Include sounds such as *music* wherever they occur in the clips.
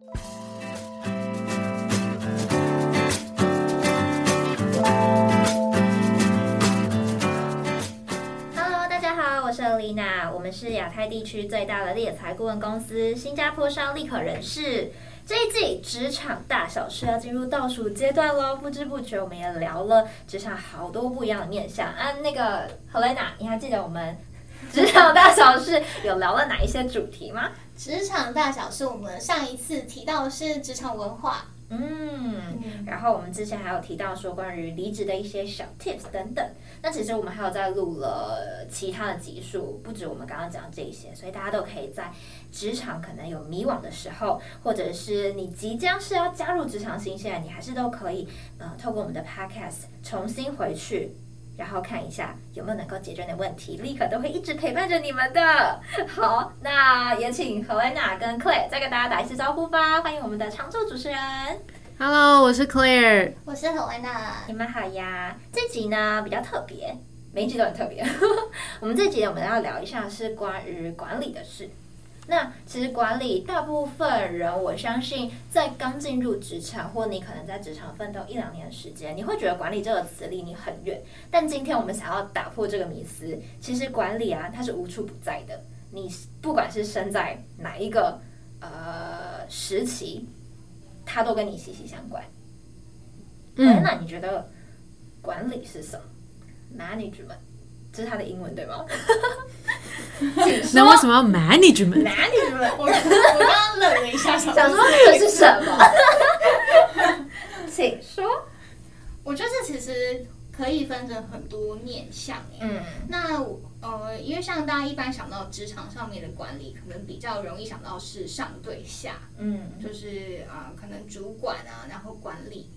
Hello，大家好，我是 Alina，我们是亚太地区最大的猎才顾问公司——新加坡商立可人事。这一季职场大小事要进入倒数阶段喽，不知不觉我们也聊了职场好多不一样的面向啊。那个 Helena，你还记得我们职场大小事有聊了哪一些主题吗？职场大小事，我们上一次提到的是职场文化。嗯，然后我们之前还有提到说关于离职的一些小 tips 等等。那其实我们还有在录了其他的集数，不止我们刚刚讲这些，所以大家都可以在职场可能有迷惘的时候，或者是你即将是要加入职场新鲜，你还是都可以呃透过我们的 podcast 重新回去。然后看一下有没有能够解决的问题，立刻都会一直陪伴着你们的。*laughs* 好，那也请 Helena 跟 Claire 再跟大家打一次招呼吧。欢迎我们的常驻主持人。Hello，我是 Claire，我是 Helena。你们好呀。这集呢比较特别，每一集都很特别。*laughs* 我们这集我们要聊一下是关于管理的事。那其实管理，大部分人我相信，在刚进入职场，或你可能在职场奋斗一两年的时间，你会觉得管理这个词离你很远。但今天我们想要打破这个迷思，其实管理啊，它是无处不在的。你不管是身在哪一个呃时期，它都跟你息息相关。嗯，那你觉得管理是什么？Management。这是他的英文对吗？*laughs* 那为什么要 management？management，我我刚刚愣了一下，想说这是什么？请说。我觉得这其实可以分成很多面向。嗯，那呃，因为像大家一般想到职场上面的管理，可能比较容易想到是上对下，嗯，就是啊、呃，可能主管啊，然后管理。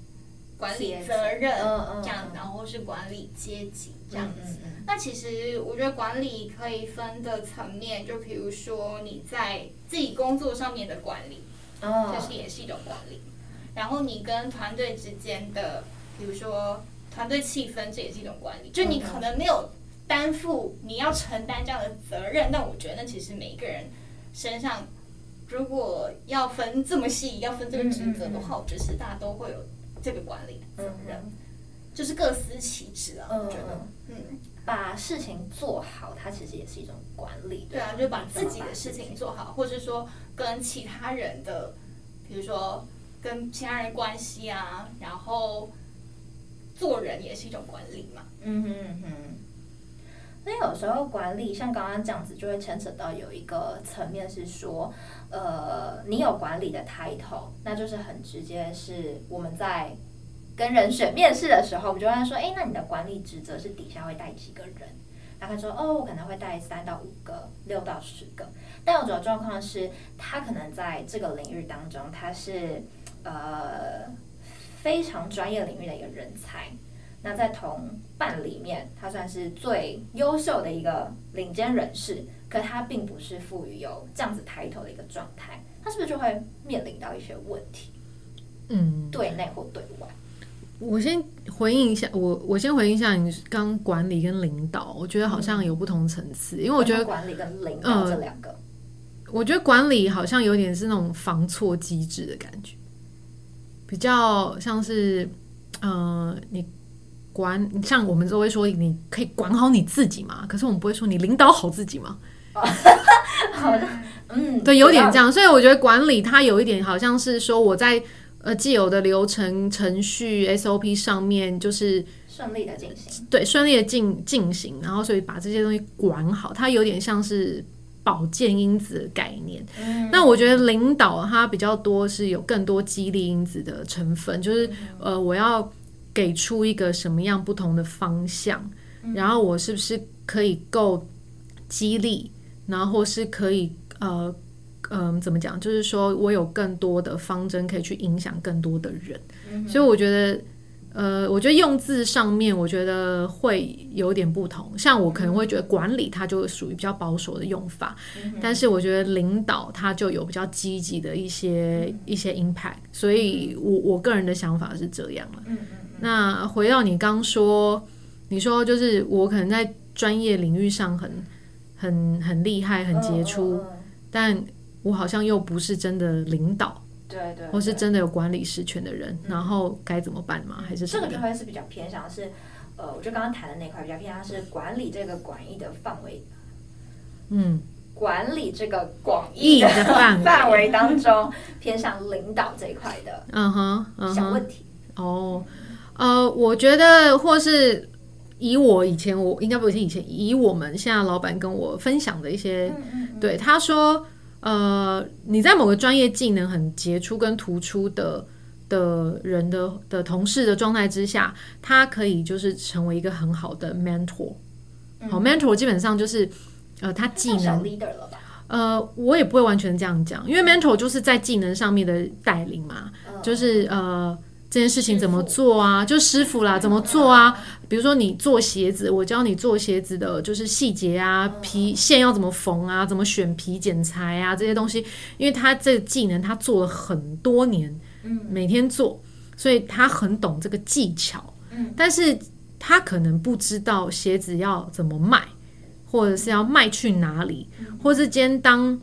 管理责任这样，然后是管理阶级这样子。那其实我觉得管理可以分的层面，就比如说你在自己工作上面的管理，就是也是一种管理。然后你跟团队之间的，比如说团队气氛，这也是一种管理。就你可能没有担负你要承担这样的责任，但我觉得那其实每一个人身上，如果要分这么细，要分这个职责的话，我觉得是大家都会有。这个管理责任、嗯、就是各司其职啊，我觉得，嗯，把事情做好，它其实也是一种管理。对啊，就把自己的事情做好，或者说跟其他人的，比如说跟其他人关系啊，然后做人也是一种管理嘛。嗯哼嗯哼。那有时候管理像刚刚这样子，就会牵扯到有一个层面是说。呃，你有管理的 title，那就是很直接，是我们在跟人选面试的时候，我们就会说，哎，那你的管理职责是底下会带几个人？然后他说，哦，我可能会带三到五个，六到十个。但有种状况是，他可能在这个领域当中，他是呃非常专业领域的一个人才。那在同伴里面，他算是最优秀的一个领尖人士。可他并不是赋予有这样子抬头的一个状态，他是不是就会面临到一些问题？嗯，对内或对外。我先回应一下，我我先回应一下你刚管理跟领导，我觉得好像有不同层次，因为我觉得管理跟领导这两个、呃，我觉得管理好像有点是那种防错机制的感觉，比较像是，呃，你。管像我们都会说，你可以管好你自己嘛，可是我们不会说你领导好自己嘛。*laughs* 好的，嗯，对，有点这样，所以我觉得管理它有一点好像是说我在呃既有的流程程序 SOP 上面就是顺利的进行，对，顺利的进进行，然后所以把这些东西管好，它有点像是保健因子的概念。嗯，那我觉得领导他比较多是有更多激励因子的成分，就是呃我要。给出一个什么样不同的方向，然后我是不是可以够激励，然后或是可以呃嗯、呃、怎么讲？就是说我有更多的方针可以去影响更多的人，嗯、所以我觉得呃，我觉得用字上面我觉得会有点不同。像我可能会觉得管理它就属于比较保守的用法，嗯、但是我觉得领导它就有比较积极的一些、嗯、一些 impact。所以我我个人的想法是这样了。嗯那回到你刚说，你说就是我可能在专业领域上很很很厉害、很杰出，但我好像又不是真的领导，对对，或是真的有管理实权的人，然后该怎么办吗？还是这个就会是比较偏向是，呃，我就刚刚谈的那块比较偏向是管理这个广义的范围，嗯，管理这个广义的范范围当中偏向领导这一块的，嗯哼，小问题。哦，呃，我觉得或是。以我以前，我应该不是以前，以我们现在老板跟我分享的一些，对他说，呃，你在某个专业技能很杰出跟突出的的人的的同事的状态之下，他可以就是成为一个很好的 mentor。好，mentor 基本上就是呃，他技能，呃，我也不会完全这样讲，因为 mentor 就是在技能上面的带领嘛，就是呃。这件事情怎么做啊？就师傅啦，怎么做啊？比如说你做鞋子，我教你做鞋子的，就是细节啊，皮线要怎么缝啊，怎么选皮剪裁啊，这些东西，因为他这个技能他做了很多年，每天做，所以他很懂这个技巧，但是他可能不知道鞋子要怎么卖，或者是要卖去哪里，或是今天当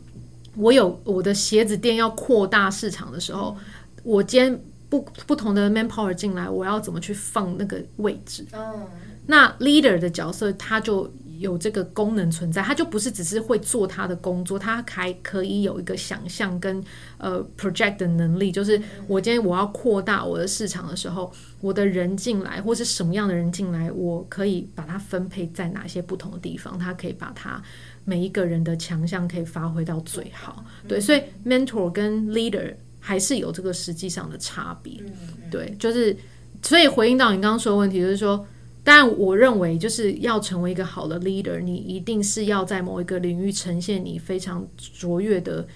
我有我的鞋子店要扩大市场的时候，我今天。不不同的 manpower 进来，我要怎么去放那个位置？嗯，那 leader 的角色他就有这个功能存在，他就不是只是会做他的工作，他还可以有一个想象跟呃 project 的能力。就是我今天我要扩大我的市场的时候，我的人进来或是什么样的人进来，我可以把它分配在哪些不同的地方，他可以把它每一个人的强项可以发挥到最好。对，所以 mentor 跟 leader。还是有这个实际上的差别，对，就是所以回应到你刚刚说的问题，就是说，当然我认为就是要成为一个好的 leader，你一定是要在某一个领域呈现你非常卓越的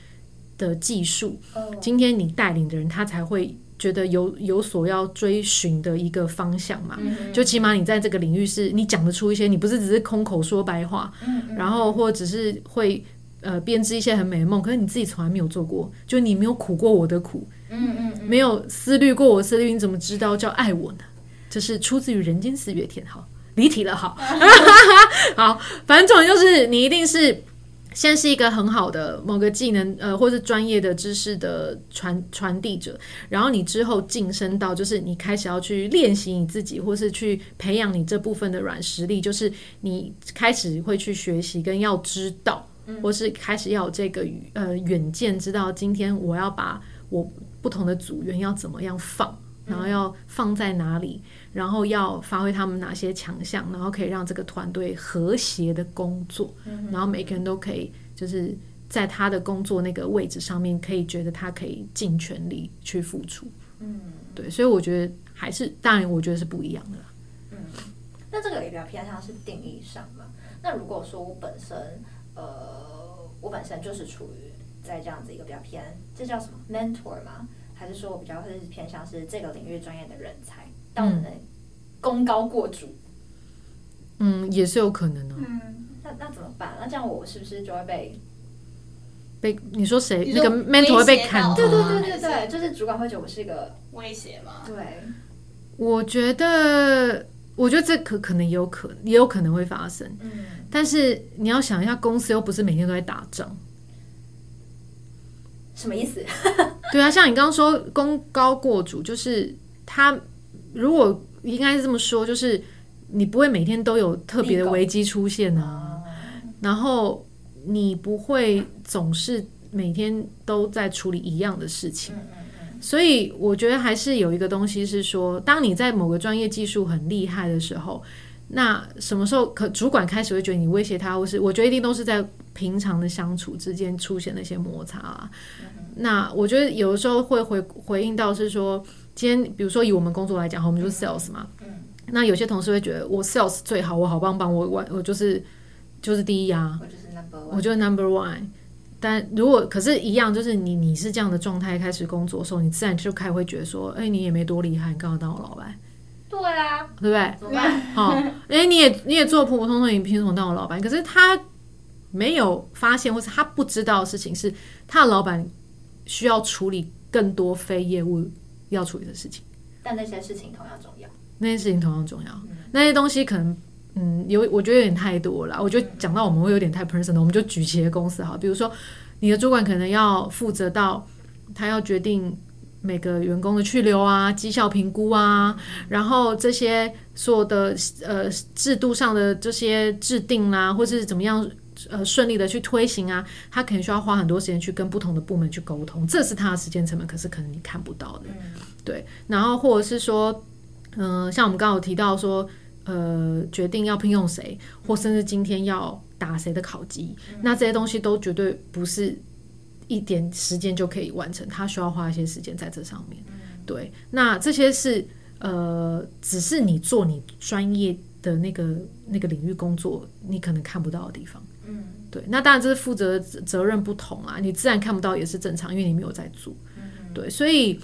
的技术。今天你带领的人，他才会觉得有有所要追寻的一个方向嘛。就起码你在这个领域是你讲得出一些，你不是只是空口说白话，然后或者只是会。呃，编织一些很美的梦，可是你自己从来没有做过，就你没有苦过我的苦，嗯嗯，没有思虑过我思虑，你怎么知道叫爱我呢？这是出自于人间四月天，好离题了，好，*laughs* *laughs* 好，反正就是你一定是先是一个很好的某个技能，呃，或是专业的知识的传传递者，然后你之后晋升到就是你开始要去练习你自己，或是去培养你这部分的软实力，就是你开始会去学习跟要知道。或是开始要有这个呃远见，知道今天我要把我不同的组员要怎么样放，然后要放在哪里，然后要发挥他们哪些强项，然后可以让这个团队和谐的工作，然后每个人都可以就是在他的工作那个位置上面，可以觉得他可以尽全力去付出。嗯，对，所以我觉得还是当然，我觉得是不一样的。嗯，那这个也比较偏向是定义上嘛。那如果说我本身。呃，我本身就是处于在这样子一个比较偏，这叫什么 mentor 吗？还是说我比较会是偏向是这个领域专业的人才，但我能功高过主？嗯，也是有可能的。嗯，那那怎么办？那这样我是不是就会被被你说谁那个 mentor 会被砍？对对对对对，就是主管会觉得我是一个威胁嘛？对，我觉得。我觉得这可可能也有可，也有可能会发生。嗯，但是你要想一下，公司又不是每天都在打仗，什么意思？*laughs* *laughs* 对啊，像你刚刚说功高过主，就是他如果应该是这么说，就是你不会每天都有特别的危机出现啊，然后你不会总是每天都在处理一样的事情。所以我觉得还是有一个东西是说，当你在某个专业技术很厉害的时候，那什么时候可主管开始会觉得你威胁他，或是我觉得一定都是在平常的相处之间出现那些摩擦啊。那我觉得有的时候会回回应到是说，今天比如说以我们工作来讲，我们就是 sales 嘛，那有些同事会觉得我 sales 最好，我好棒棒，我我我就是就是第一啊，我就是 number one，我就是 number one。但如果可是一样，就是你你是这样的状态开始工作的时候，你自然就开始会觉得说，哎、欸，你也没多厉害，你刚好当我老板。对啊，对不对？怎么办？好，*laughs* 哎、欸，你也你也做普普通通，你凭什么当我老板？可是他没有发现，或是他不知道的事情是，他的老板需要处理更多非业务要处理的事情。但那些事情同样重要。那些事情同样重要。嗯、那些东西可能。嗯，有我觉得有点太多了。我觉得讲到我们会有点太 personal，我们就举企业公司好，比如说你的主管可能要负责到他要决定每个员工的去留啊、绩效评估啊，然后这些所有的呃制度上的这些制定啊，或是怎么样呃顺利的去推行啊，他可能需要花很多时间去跟不同的部门去沟通，这是他的时间成本，可是可能你看不到的，对。然后或者是说，嗯、呃，像我们刚刚有提到说，呃，决定要聘用谁，或甚至今天要打谁的考绩，那这些东西都绝对不是。一点时间就可以完成，他需要花一些时间在这上面。对，那这些是呃，只是你做你专业的那个那个领域工作，你可能看不到的地方。嗯，对。那当然这是负责责任不同啊，你自然看不到也是正常，因为你没有在做。对，所以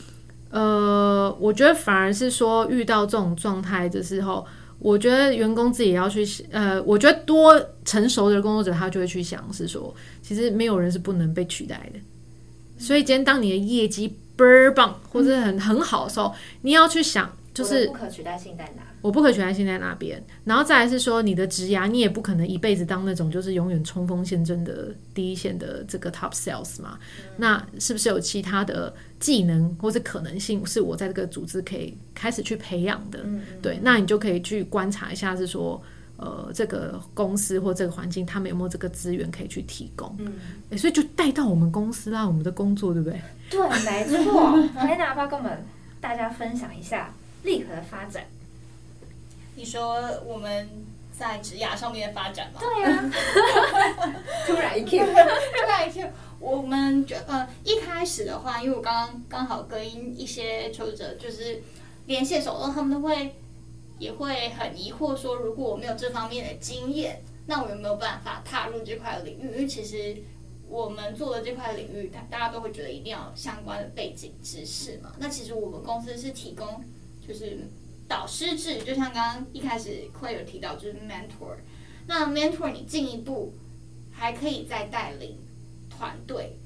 呃，我觉得反而是说遇到这种状态的时候。我觉得员工自己也要去，呃，我觉得多成熟的工作者，他就会去想，是说，其实没有人是不能被取代的。所以今天当你的业绩倍儿棒或者很很好的时候，你要去想。就是不可取代性在哪？我不可取代性在哪边？然后再来是说，你的职涯，你也不可能一辈子当那种就是永远冲锋陷阵的第一线的这个 top sales 嘛。嗯、那是不是有其他的技能或者可能性，是我在这个组织可以开始去培养的？嗯、对，那你就可以去观察一下，是说，呃，这个公司或这个环境，他们有没有这个资源可以去提供？嗯、欸，所以就带到我们公司啦，我们的工作，对不对？对，没错。来，哪怕跟我们大家分享一下。立可的发展，你说我们在职涯上面的发展吗？对呀、啊，*laughs* 突然一 Q，*laughs* 突然一 Q，我们就呃一开始的话，因为我刚刚刚好跟一些求职者就是连线的时候，他们都会也会很疑惑说，如果我没有这方面的经验，那我有没有办法踏入这块领域？因为其实我们做的这块领域，大大家都会觉得一定要相关的背景知识嘛。那其实我们公司是提供。就是导师制，就像刚刚一开始 Claire 有提到，就是 mentor。那 mentor 你进一步还可以再带领团队，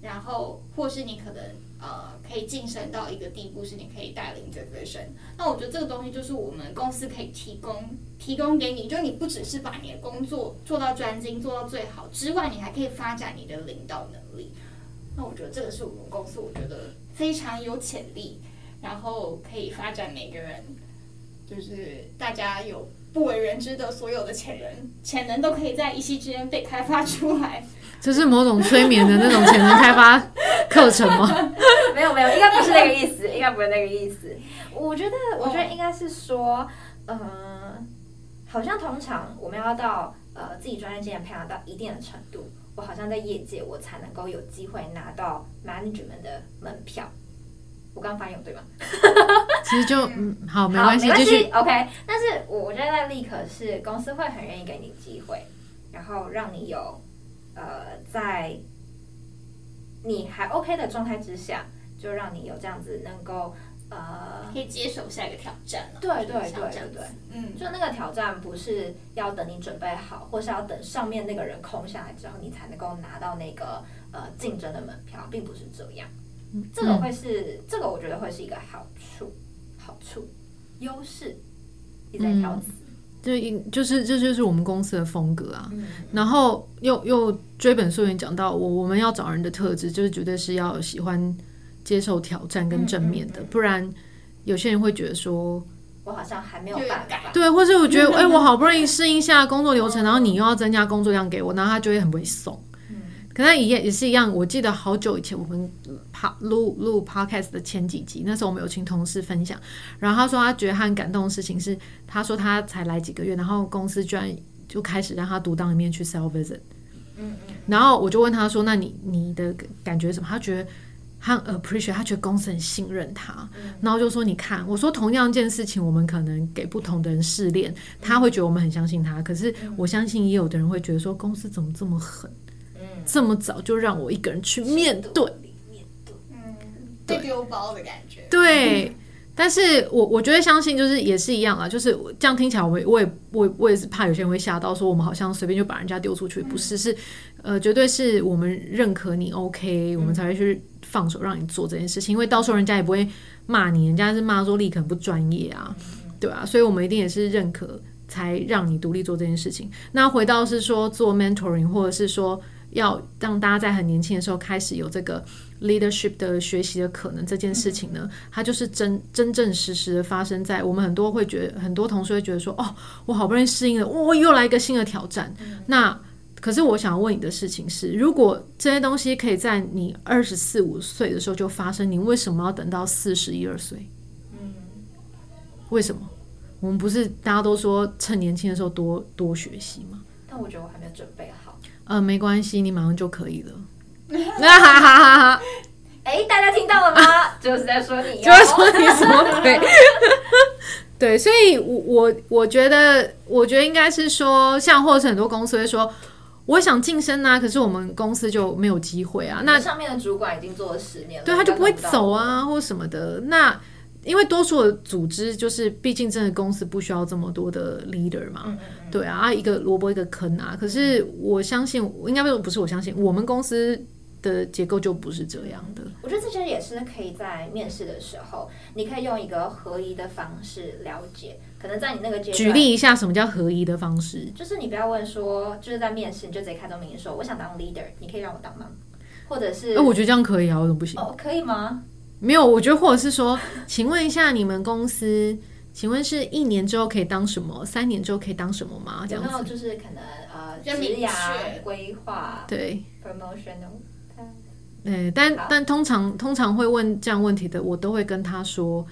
然后或是你可能呃可以晋升到一个地步，是你可以带领整个群。那我觉得这个东西就是我们公司可以提供提供给你，就你不只是把你的工作做到专精做到最好之外，你还可以发展你的领导能力。那我觉得这个是我们公司我觉得非常有潜力。然后可以发展每个人，就是大家有不为人知的所有的潜能，潜能都可以在一夕之间被开发出来。这是某种催眠的那种潜能开发课程吗？*laughs* 没有没有，应该不是那个意思，应该不是那个意思。我觉得，我觉得应该是说，嗯、呃，好像通常我们要到呃自己专业经验培养到一定的程度，我好像在业界我才能够有机会拿到 management 的门票。我刚刚发音有对吗？*laughs* 其实就嗯好，没关系，继续 OK。但是我我觉得在立可是公司会很愿意给你机会，然后让你有呃在你还 OK 的状态之下，就让你有这样子能够呃可以接受下一个挑战。对对对对对，嗯，就那个挑战不是要等你准备好，或是要等上面那个人空下来之后，你才能够拿到那个呃竞争的门票，并不是这样。这个会是，嗯、这个我觉得会是一个好处，好处，优势，你在挑词，嗯，就是这就，就是我们公司的风格啊。嗯、然后又又追本溯源讲到我我们要找人的特质，就是绝对是要喜欢接受挑战跟正面的，嗯嗯嗯、不然有些人会觉得说，我好像还没有办法，对，或是我觉得 *laughs* 哎、欸，我好不容易适应下工作流程，然后你又要增加工作量给我，然后他就会很不会送。可能也也是一样，我记得好久以前我们录录 podcast 的前几集，那时候我们有请同事分享，然后他说他觉得他很感动的事情是，他说他才来几个月，然后公司居然就开始让他独当一面去 sell visit，嗯嗯，然后我就问他说，那你你的感觉什么？他觉得他 appreciate，他觉得公司很信任他，然后就说你看，我说同样一件事情，我们可能给不同的人试炼，他会觉得我们很相信他，可是我相信也有的人会觉得说公司怎么这么狠。这么早就让我一个人去面对，面对，嗯，被丢包的感觉。对，但是我我觉得相信就是也是一样啊，就是这样听起来我，我也我也我我也是怕有些人会吓到，说我们好像随便就把人家丢出去，不是，是呃，绝对是我们认可你 OK，我们才会去放手让你做这件事情，因为到时候人家也不会骂你，人家是骂说立可不专业啊，对啊，所以我们一定也是认可才让你独立做这件事情。那回到是说做 mentoring，或者是说。要让大家在很年轻的时候开始有这个 leadership 的学习的可能，这件事情呢，它就是真真正实实的发生在我们很多会觉得，很多同事会觉得说，哦，我好不容易适应了，我又来一个新的挑战。那可是我想要问你的事情是，如果这些东西可以在你二十四五岁的时候就发生，你为什么要等到四十一二岁？嗯，为什么？我们不是大家都说趁年轻的时候多多学习吗？但我觉得我还没有准备好。呃，没关系，你马上就可以了。那哈哈哈哈！哎，大家听到了吗？*laughs* 就是在说你，就是说你什么？鬼，*laughs* 对，所以我，我我我觉得，我觉得应该是说，像或者是很多公司会说。我想晋升啊，可是我们公司就没有机会啊。那上面的主管已经做了十年了，对，他就不会走啊，或什么的。那因为多数的组织就是，毕竟真的公司不需要这么多的 leader 嘛。嗯嗯对啊，一个萝卜一个坑啊。可是我相信，应该不是我相信，我们公司的结构就不是这样的。我觉得这些也是可以在面试的时候，你可以用一个合宜的方式了解。可能在你那个阶段，举例一下什么叫合宜的方式，就是你不要问说，就是在面试你就直接开宗明义说，我想当 leader，你可以让我当吗？或者是，哎，我觉得这样可以啊，为什么不行？哦，可以吗？没有，我觉得或者是说，*laughs* 请问一下你们公司，请问是一年之后可以当什么？三年之后可以当什么吗？这样子，有没有就是可能呃，职涯规划，对，promotion，对，但但通常通常会问这样问题的，我都会跟他说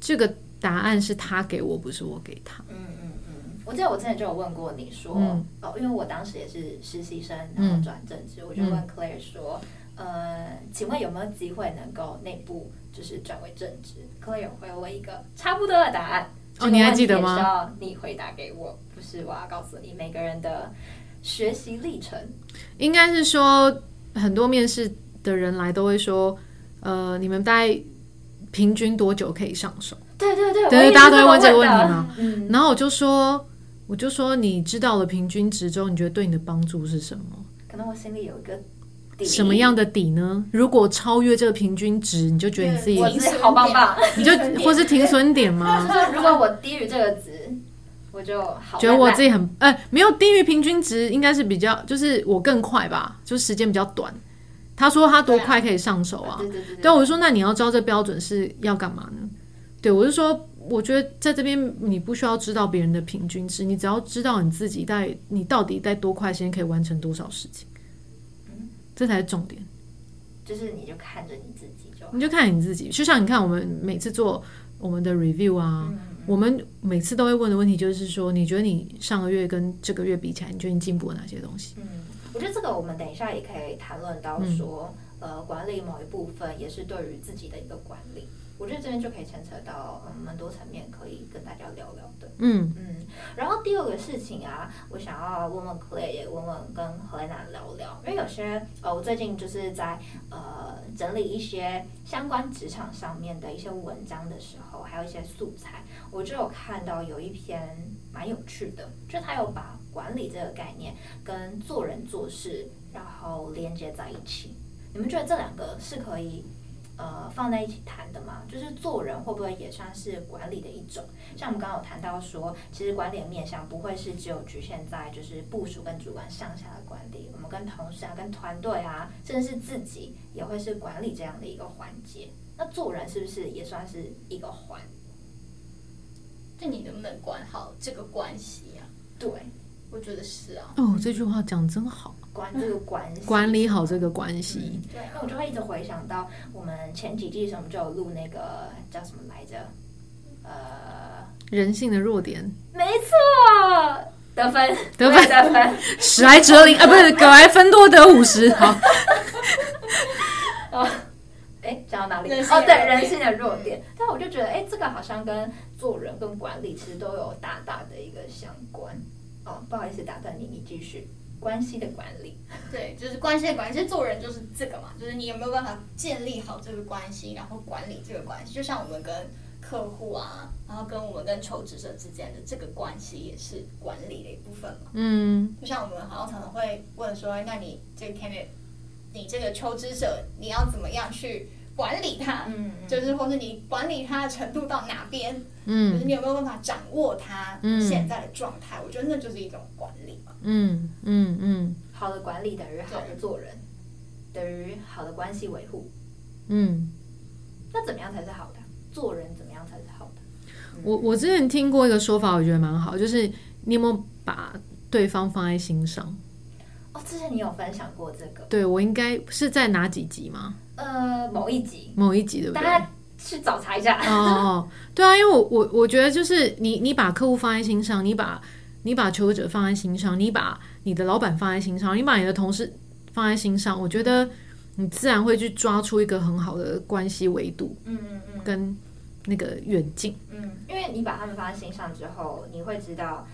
这个。答案是他给我，不是我给他。嗯嗯嗯，我记得我之前就有问过你说，嗯、哦，因为我当时也是实习生，然后转正职，嗯、我就问 Claire 说，呃，请问有没有机会能够内部就是转为正职？Claire 回我一个差不多的答案。哦，你还记得吗？需要你回答给我，不是我要告诉你每个人的学习历程。应该是说，很多面试的人来都会说，呃，你们大概平均多久可以上手？对对对，对，大家都会问这个问题嘛。嗯，然后我就说，我就说，你知道了平均值之后，你觉得对你的帮助是什么？可能我心里有一个底。什么样的底呢？如果超越这个平均值，你就觉得你自己好棒棒，你就或是停损点吗？就 *laughs* 是如果我低于这个值，我就好觉得我自己很哎，没有低于平均值，应该是比较就是我更快吧，就时间比较短。他说他多快可以上手啊？对对对。对，我就说那你要知道这标准是要干嘛呢？对，我是说，我觉得在这边你不需要知道别人的平均值，你只要知道你自己在你到底在多快时间可以完成多少事情，嗯，这才是重点。就是你就看着你自己就，你就看你自己。就像你看，我们每次做我们的 review 啊，嗯嗯，我们每次都会问的问题就是说，你觉得你上个月跟这个月比起来，你觉得你进步了哪些东西？嗯，我觉得这个我们等一下也可以谈论到说，嗯、呃，管理某一部分也是对于自己的一个管理。我觉得这边就可以牵扯到嗯蛮多层面，可以跟大家聊聊的。嗯嗯，然后第二个事情啊，我想要问问也问问跟 Helena 聊聊，因为有些呃，我最近就是在呃整理一些相关职场上面的一些文章的时候，还有一些素材，我就有看到有一篇蛮有趣的，就他有把管理这个概念跟做人做事然后连接在一起。你们觉得这两个是可以？呃，放在一起谈的嘛，就是做人会不会也算是管理的一种？像我们刚刚有谈到说，其实管理的面向不会是只有局限在就是部署跟主管上下的管理，我们跟同事啊、跟团队啊，甚至是自己也会是管理这样的一个环节。那做人是不是也算是一个环？就你能不能管好这个关系啊？对，我觉得是啊。哦，这句话讲真好。管这个关系，管理好这个关系。嗯、对，那我就会一直回想到我们前几季什么就有录那个叫什么来着？呃，人性的弱点。没错，得分，得分，得分，史莱哲林啊，不是葛莱芬多得五十。*laughs* 好。哦，哎，讲到哪里？哦，对，人性的弱点。但我就觉得，哎，这个好像跟做人跟管理其实都有大大的一个相关。哦，不好意思，打断你，你继续。关系的管理，对，就是关系的管理。其实做人就是这个嘛，就是你有没有办法建立好这个关系，然后管理这个关系。就像我们跟客户啊，然后跟我们跟求职者之间的这个关系，也是管理的一部分嘛。嗯，就像我们好像常常会问说，那你这个 candidate，你这个求职者，你要怎么样去管理他？嗯，就是或是你管理他的程度到哪边？嗯，就是你有没有办法掌握他现在的状态？嗯，我觉得那就是一种管理嘛。嗯嗯嗯，好的管理等于好的做人，等于好的关系维护。嗯，那怎么样才是好的？做人怎么样才是好的？嗯、我我之前听过一个说法，我觉得蛮好，就是你有没有把对方放在心上？哦，之前你有分享过这个？对，我应该是在哪几集吗？呃，某一集，某一集对不对？大家去找查一下。哦，对啊，因为我我我觉得就是你你把客户放在心上，你把你把求职者放在心上，你把你的老板放在心上，你把你的同事放在心上，我觉得你自然会去抓出一个很好的关系维度。嗯嗯嗯，跟那个远近。嗯，因为你把他们放在心上之后，你会知道。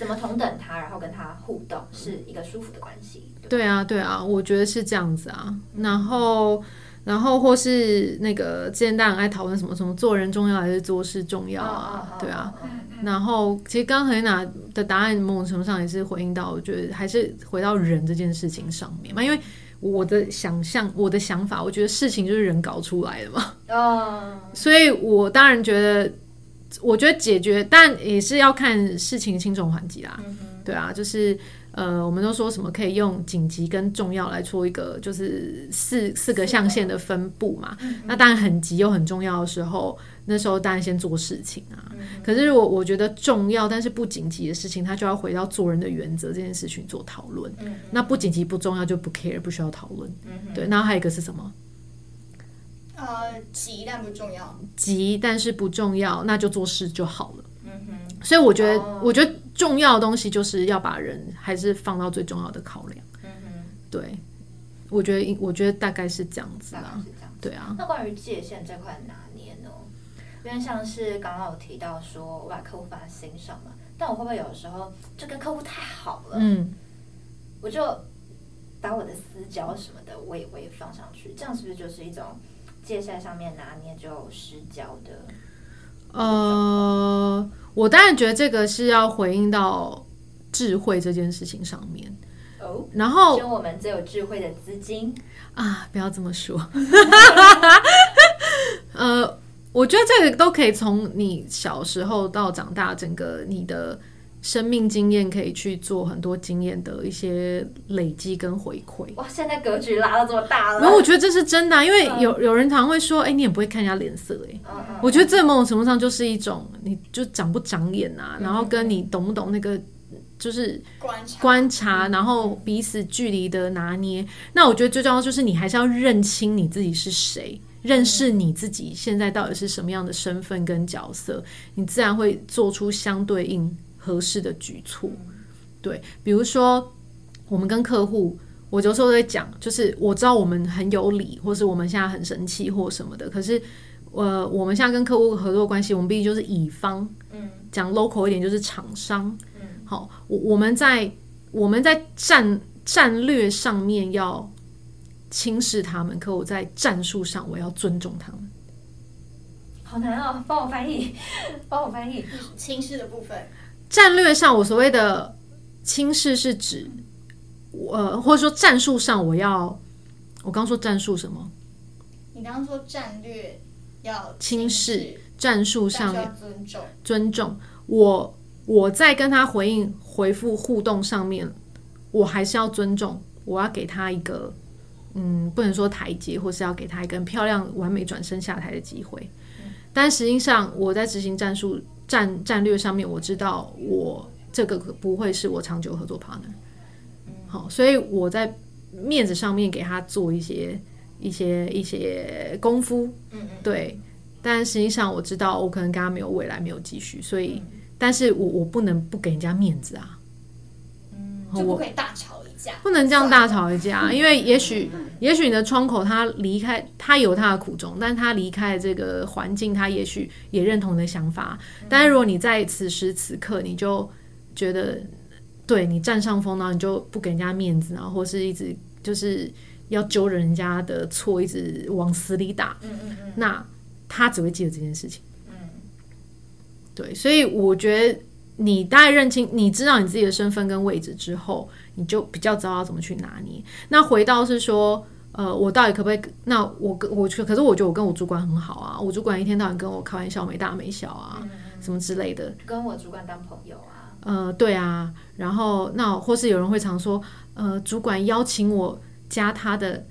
怎么同等他，然后跟他互动，是一个舒服的关系。对，对啊，对啊，我觉得是这样子啊。然后，然后或是那个之前大家很爱讨论什么什么做人重要还是做事重要啊？对啊。然后，其实刚刚 Helena 的答案某种程度上也是回应到，我觉得还是回到人这件事情上面嘛。因为我的想象，我的想法，我觉得事情就是人搞出来的嘛。哦。所以我当然觉得。我觉得解决，但也是要看事情轻重缓急啦。嗯、对啊，就是呃，我们都说什么可以用紧急跟重要来做一个，就是四四个象限的分布嘛。嗯、那当然很急又很重要的时候，那时候当然先做事情啊。嗯、可是如果我觉得重要但是不紧急的事情，它就要回到做人的原则这件事情做讨论。嗯、那不紧急不重要就不 care，不需要讨论。对，那还有一个是什么？呃，急但不重要。急但是不重要，那就做事就好了。嗯哼。所以我觉得，哦、我觉得重要的东西就是要把人还是放到最重要的考量。嗯哼。对，我觉得，我觉得大概是这样子啊。是这样。对啊。那关于界限这块拿捏呢？因为像是刚刚有提到说，我把客户放在心上嘛，但我会不会有的时候就跟客户太好了？嗯。我就把我的私交什么的，我也我也放上去，这样是不是就是一种？界限上面拿捏就失焦的，呃，我当然觉得这个是要回应到智慧这件事情上面哦。然后，跟我们最有智慧的资金啊，不要这么说。*laughs* 呃，我觉得这个都可以从你小时候到长大，整个你的。生命经验可以去做很多经验的一些累积跟回馈。哇，现在格局拉到这么大了。然后我觉得这是真的啊，因为有有人常会说，哎，你也不会看人家脸色，哎。我觉得这某种程度上就是一种，你就长不长眼啊，然后跟你懂不懂那个，就是观察，观察，然后彼此距离的拿捏。那我觉得最重要就是你还是要认清你自己是谁，认识你自己现在到底是什么样的身份跟角色，你自然会做出相对应。合适的举措，对，比如说我们跟客户，我有时候在讲，就是我知道我们很有理，或是我们现在很生气或什么的，可是，呃，我们现在跟客户合作关系，我们毕竟就是乙方，嗯，讲 local 一点就是厂商，嗯，好，我我们在我们在战战略上面要轻视他们，可我在战术上我要尊重他们。好难哦，帮我翻译，*laughs* 帮我翻译轻视的部分。战略上，我所谓的轻视是指，呃，或者说战术上，我要，我刚说战术什么？你刚刚说战略要轻视，战术上要尊重，尊重我，我在跟他回应、回复、互动上面，我还是要尊重，我要给他一个，嗯，不能说台阶，或是要给他一个漂亮、完美转身下台的机会。嗯、但实际上，我在执行战术。战战略上面，我知道我这个不会是我长久合作 partner，好，所以我在面子上面给他做一些一些一些功夫，嗯，对，但实际上我知道我可能跟他没有未来，没有继续，所以，但是我我不能不给人家面子啊，嗯，就不可以大吵一架。不能这样大吵一架，*laughs* 因为也许，也许你的窗口他离开，他有他的苦衷，但他离开这个环境，他也许也认同你的想法。但是如果你在此时此刻，你就觉得对你占上风，然后你就不给人家面子，然后或是一直就是要揪人家的错，一直往死里打，那他只会记得这件事情。嗯对，所以我觉得你大概认清，你知道你自己的身份跟位置之后。你就比较知道要怎么去拿捏。那回到是说，呃，我到底可不可以？那我跟我去，可是我觉得我跟我主管很好啊。我主管一天到晚跟我开玩笑，没大没小啊，嗯、什么之类的。跟我主管当朋友啊。呃，对啊，然后那或是有人会常说，呃，主管邀请我加他的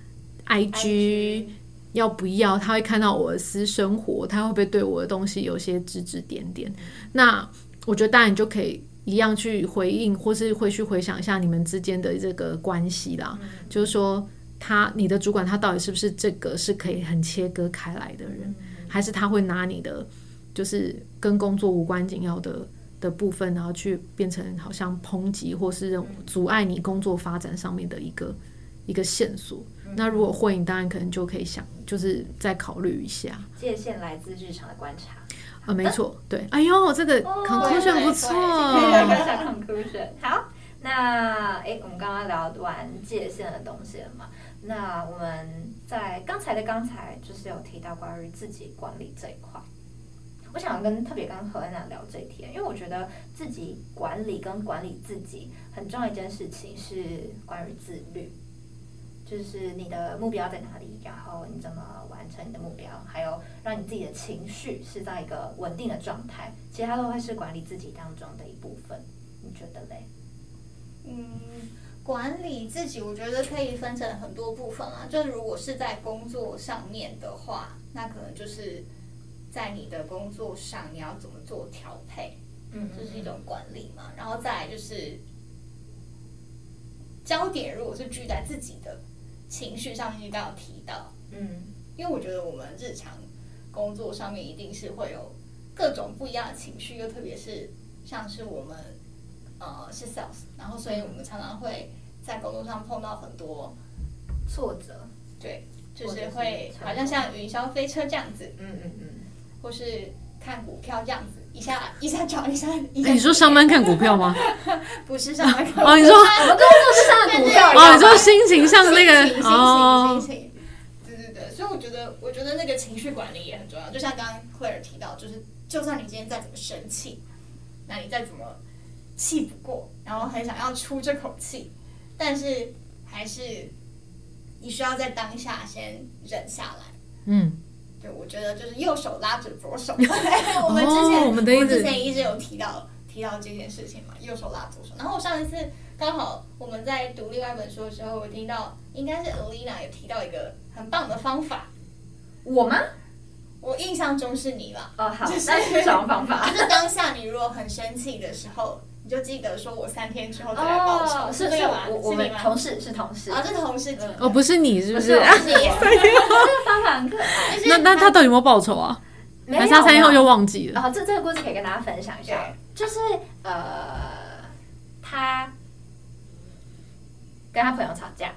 IG, IG，要不要？他会看到我的私生活，他会不会对我的东西有些指指点点？那我觉得当然你就可以一样去回应，或是会去回想一下你们之间的这个关系啦。嗯、就是说，他你的主管他到底是不是这个是可以很切割开来的人，嗯、还是他会拿你的就是跟工作无关紧要的？的部分，然后去变成好像抨击或是阻碍你工作发展上面的一个一个线索。嗯、那如果会，你当然可能就可以想，就是再考虑一下。界限来自日常的观察啊，没错，对。哎呦，这个 conclusion 不错。*laughs* conclusion 好，那哎，我们刚刚聊完界限的东西了嘛？那我们在刚才的刚才就是有提到关于自己管理这一块。我想跟特别跟何安娜聊这一天，因为我觉得自己管理跟管理自己很重要一件事情是关于自律，就是你的目标在哪里，然后你怎么完成你的目标，还有让你自己的情绪是在一个稳定的状态，其他都会是管理自己当中的一部分。你觉得嘞？嗯，管理自己，我觉得可以分成很多部分啊。就是如果是在工作上面的话，那可能就是。在你的工作上，你要怎么做调配？嗯，这是一种管理嘛。然后再来就是焦点，如果是聚在自己的情绪上面，你刚刚有提到，嗯，因为我觉得我们日常工作上面一定是会有各种不一样的情绪，又特别是像是我们呃是 sales，然后所以我们常常会在工作上碰到很多挫折，对，就是会好像像云霄飞车这样子，嗯嗯嗯。或是看股票这样子，一下 *laughs* 一下涨，一下 *laughs* 一下。你说上班看股票吗？*laughs* 不是上班看。哦，你说我们工作是上股票。哦，你说心情上的那个心情，心情，心情。所以我觉得，我觉得那个情绪管理也很重要。就像刚刚 Claire 提到，就是就算你今天再怎么生气，那你再怎么气不过，然后很想要出这口气，但是还是你需要在当下先忍下来。嗯。对，我觉得就是右手拉着左手。*laughs* 我们之前、哦、我们我之前一直有提到提到这件事情嘛，右手拉左手。然后我上一次刚好我们在读另外一本书的时候，我听到应该是 Alina 有提到一个很棒的方法。我吗？我印象中是你吧？哦，好，就是什么方法？*laughs* 就是当下你如果很生气的时候。你就记得说，我三天之后再来报仇。哦、是这个吗？我我们同事是同事啊，这是同事。哦，不是你，是不是？不是你。*laughs* 这个方法很可爱。那那他到底有没有报仇啊？还是他三天后就忘记了？然后这这个故事可以跟大家分享一下，就是呃，他跟他朋友吵架，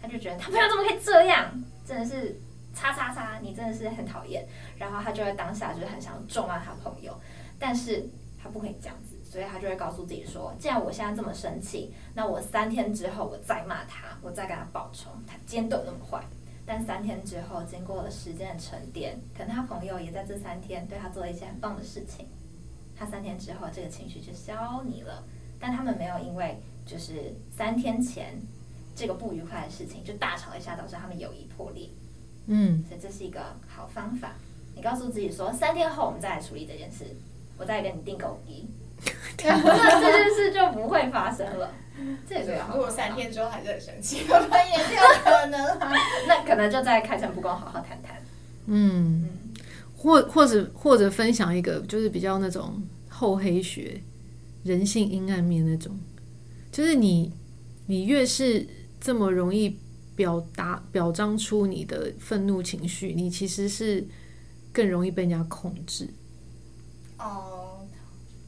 他就觉得他朋友怎么可以这样，真的是叉叉叉，你真的是很讨厌。然后他就在当下就是很想咒骂他朋友，但是他不可以这样子。所以他就会告诉自己说：“既然我现在这么生气，那我三天之后我再骂他，我再跟他报仇。他今天都有那么坏，但三天之后，经过了时间的沉淀，可能他朋友也在这三天对他做了一些很棒的事情。他三天之后，这个情绪就消弭了。但他们没有因为就是三天前这个不愉快的事情就大吵一下，导致他们友谊破裂。嗯，所以这是一个好方法。你告诉自己说，三天后我们再来处理这件事，我再跟你订狗衣。*laughs* *laughs* ”那这件事就不会发生了。这也对啊。如果三天之后还是很生气，*laughs* 我们也是有可能啊。那可能就在开诚布公好好谈谈。嗯，或或者或者分享一个，就是比较那种厚黑学、人性阴暗面那种，就是你你越是这么容易表达表彰出你的愤怒情绪，你其实是更容易被人家控制。哦。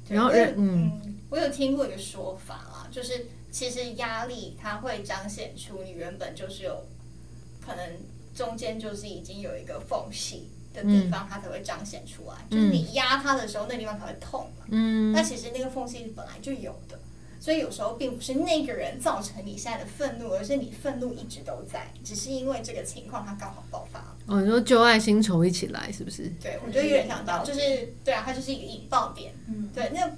然后，嗯，我有听过一个说法啦，就是其实压力它会彰显出你原本就是有可能中间就是已经有一个缝隙的地方，它才会彰显出来。就是你压它的时候，那地方才会痛嘛。嗯，那其实那个缝隙本来就有的，所以有时候并不是那个人造成你现在的愤怒，而是你愤怒一直都在，只是因为这个情况它刚好爆发了。哦，你说旧爱新仇一起来，是不是？对，我觉得有点想到，就是对啊，它就是一个引爆点。嗯，对，那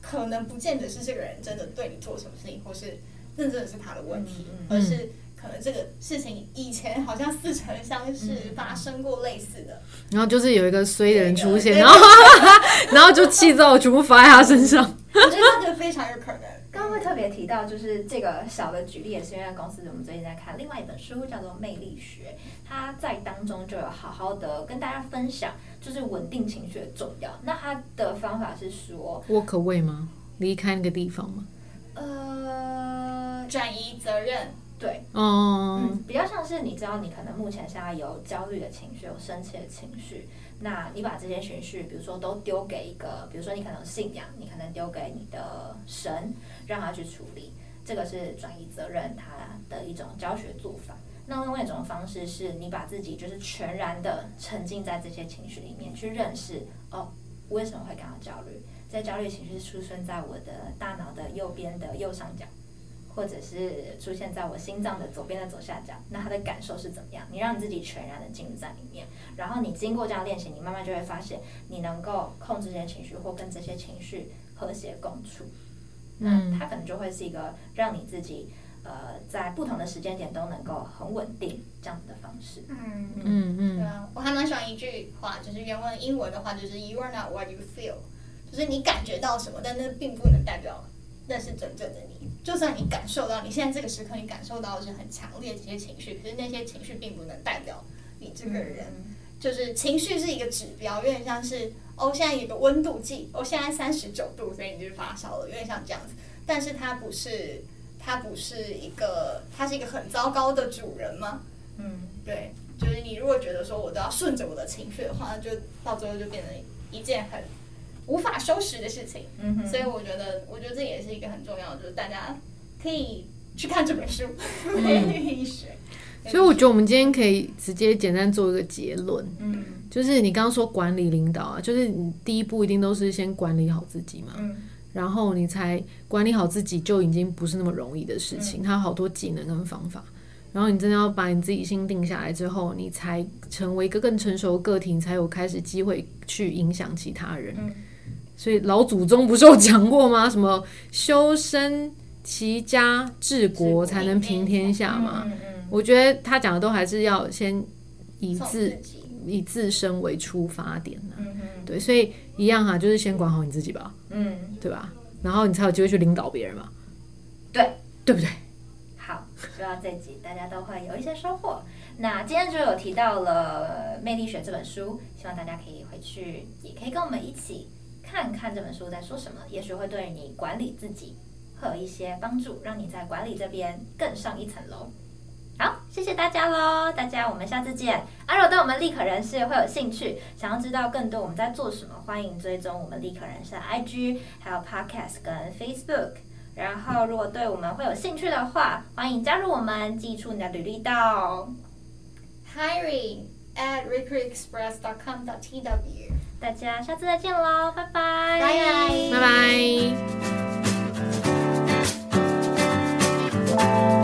可能不见得是这个人真的对你做什么事情，或是那真的是他的问题，而是可能这个事情以前好像似曾相识，发生过类似的。然后就是有一个衰的人出现，然后 *laughs* 然后就气躁全部发在他身上。我觉得这个非常有可能。刚刚会特别提到，就是这个小的举例，也是因为公司我们最近在看另外一本书，叫做《魅力学》，它在当中就有好好的跟大家分享，就是稳定情绪的重要。那它的方法是说，walk away 吗？离开那个地方吗？呃，转移责任，对，哦、嗯，比较像是你知道，你可能目前现在有焦虑的情绪，有生气的情绪。那你把这些情绪，比如说都丢给一个，比如说你可能信仰，你可能丢给你的神，让他去处理，这个是转移责任他的一种教学做法。那另外一种方式是你把自己就是全然的沉浸在这些情绪里面，去认识哦，为什么会感到焦虑？这焦虑情绪出生在我的大脑的右边的右上角。或者是出现在我心脏的左边的左下角，那他的感受是怎么样？你让你自己全然的进入在里面，然后你经过这样练习，你慢慢就会发现，你能够控制这些情绪，或跟这些情绪和谐共处。嗯，那它可能就会是一个让你自己呃在不同的时间点都能够很稳定这样子的方式。嗯嗯嗯，对啊，我还蛮喜欢一句话，就是原文英文的话就是 “You are not what you feel”，就是你感觉到什么，但那并不能代表。那是真正的你，就算你感受到你现在这个时刻，你感受到的是很强烈的这些情绪，可是那些情绪并不能代表你这个人。嗯、就是情绪是一个指标，有点像是哦，现在有个温度计，哦，现在三十九度，所以你就发烧了，有点像这样子。但是它不是，它不是一个，它是一个很糟糕的主人吗？嗯，对，就是你如果觉得说我都要顺着我的情绪的话，那就到最后就变成一件很。无法收拾的事情，嗯哼，所以我觉得，我觉得这也是一个很重要的，就是大家可以去看这本书，魅力学。*laughs* 所以我觉得我们今天可以直接简单做一个结论，嗯，就是你刚刚说管理领导啊，就是你第一步一定都是先管理好自己嘛，嗯，然后你才管理好自己就已经不是那么容易的事情，它有好多技能跟方法，然后你真的要把你自己心定下来之后，你才成为一个更成熟的个体，你才有开始机会去影响其他人，嗯。所以老祖宗不是有讲过吗？什么修身齐家治国才能平天下嘛？我觉得他讲的都还是要先以自，自以自身为出发点。嗯嗯、对，所以一样哈，就是先管好你自己吧。嗯，对吧？然后你才有机会去领导别人嘛。对，对不对？好，希望这集大家都会有一些收获。那今天就有提到了《魅力学》这本书，希望大家可以回去，也可以跟我们一起。看看这本书在说什么，也许会对你管理自己会有一些帮助，让你在管理这边更上一层楼。好，谢谢大家喽，大家我们下次见。啊，如果对我们立可人事会有兴趣，想要知道更多我们在做什么，欢迎追踪我们立可人事的 IG，还有 Podcast 跟 Facebook。然后，如果对我们会有兴趣的话，欢迎加入我们，寄出你的履历到 hiring at recruitexpress.com.tw。大家下次再见喽，拜拜，拜拜，拜拜。